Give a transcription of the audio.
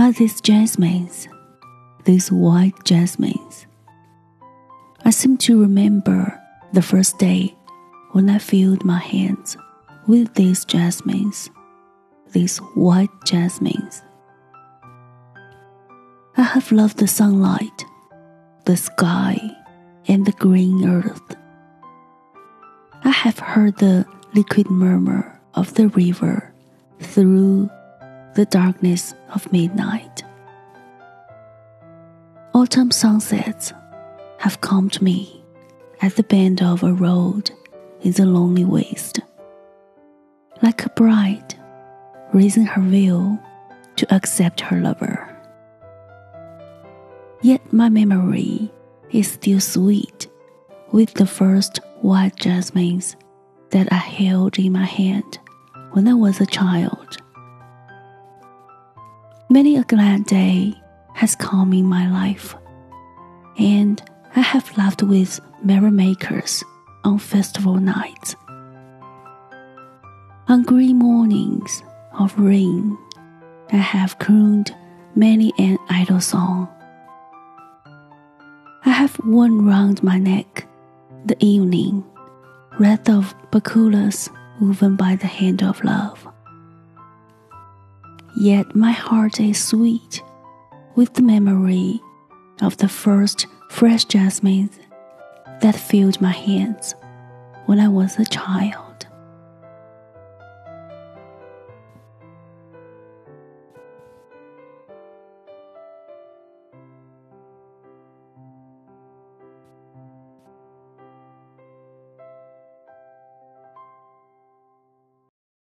are these jasmines, these white jasmines. I seem to remember the first day when I filled my hands with these jasmines, these white jasmines. I have loved the sunlight, the sky, and the green earth. I have heard the liquid murmur of the river through the darkness of midnight. Autumn sunsets have to me at the bend of a road in the lonely waste, like a bride raising her veil to accept her lover. Yet my memory is still sweet with the first white jasmines that I held in my hand when I was a child. Many a glad day has come in my life, and I have laughed with merrymakers on festival nights. On green mornings of rain, I have crooned many an idle song. I have worn round my neck the evening wreath of bakulas woven by the hand of love. Yet my heart is sweet with the memory of the first fresh jasmines that filled my hands when I was a child.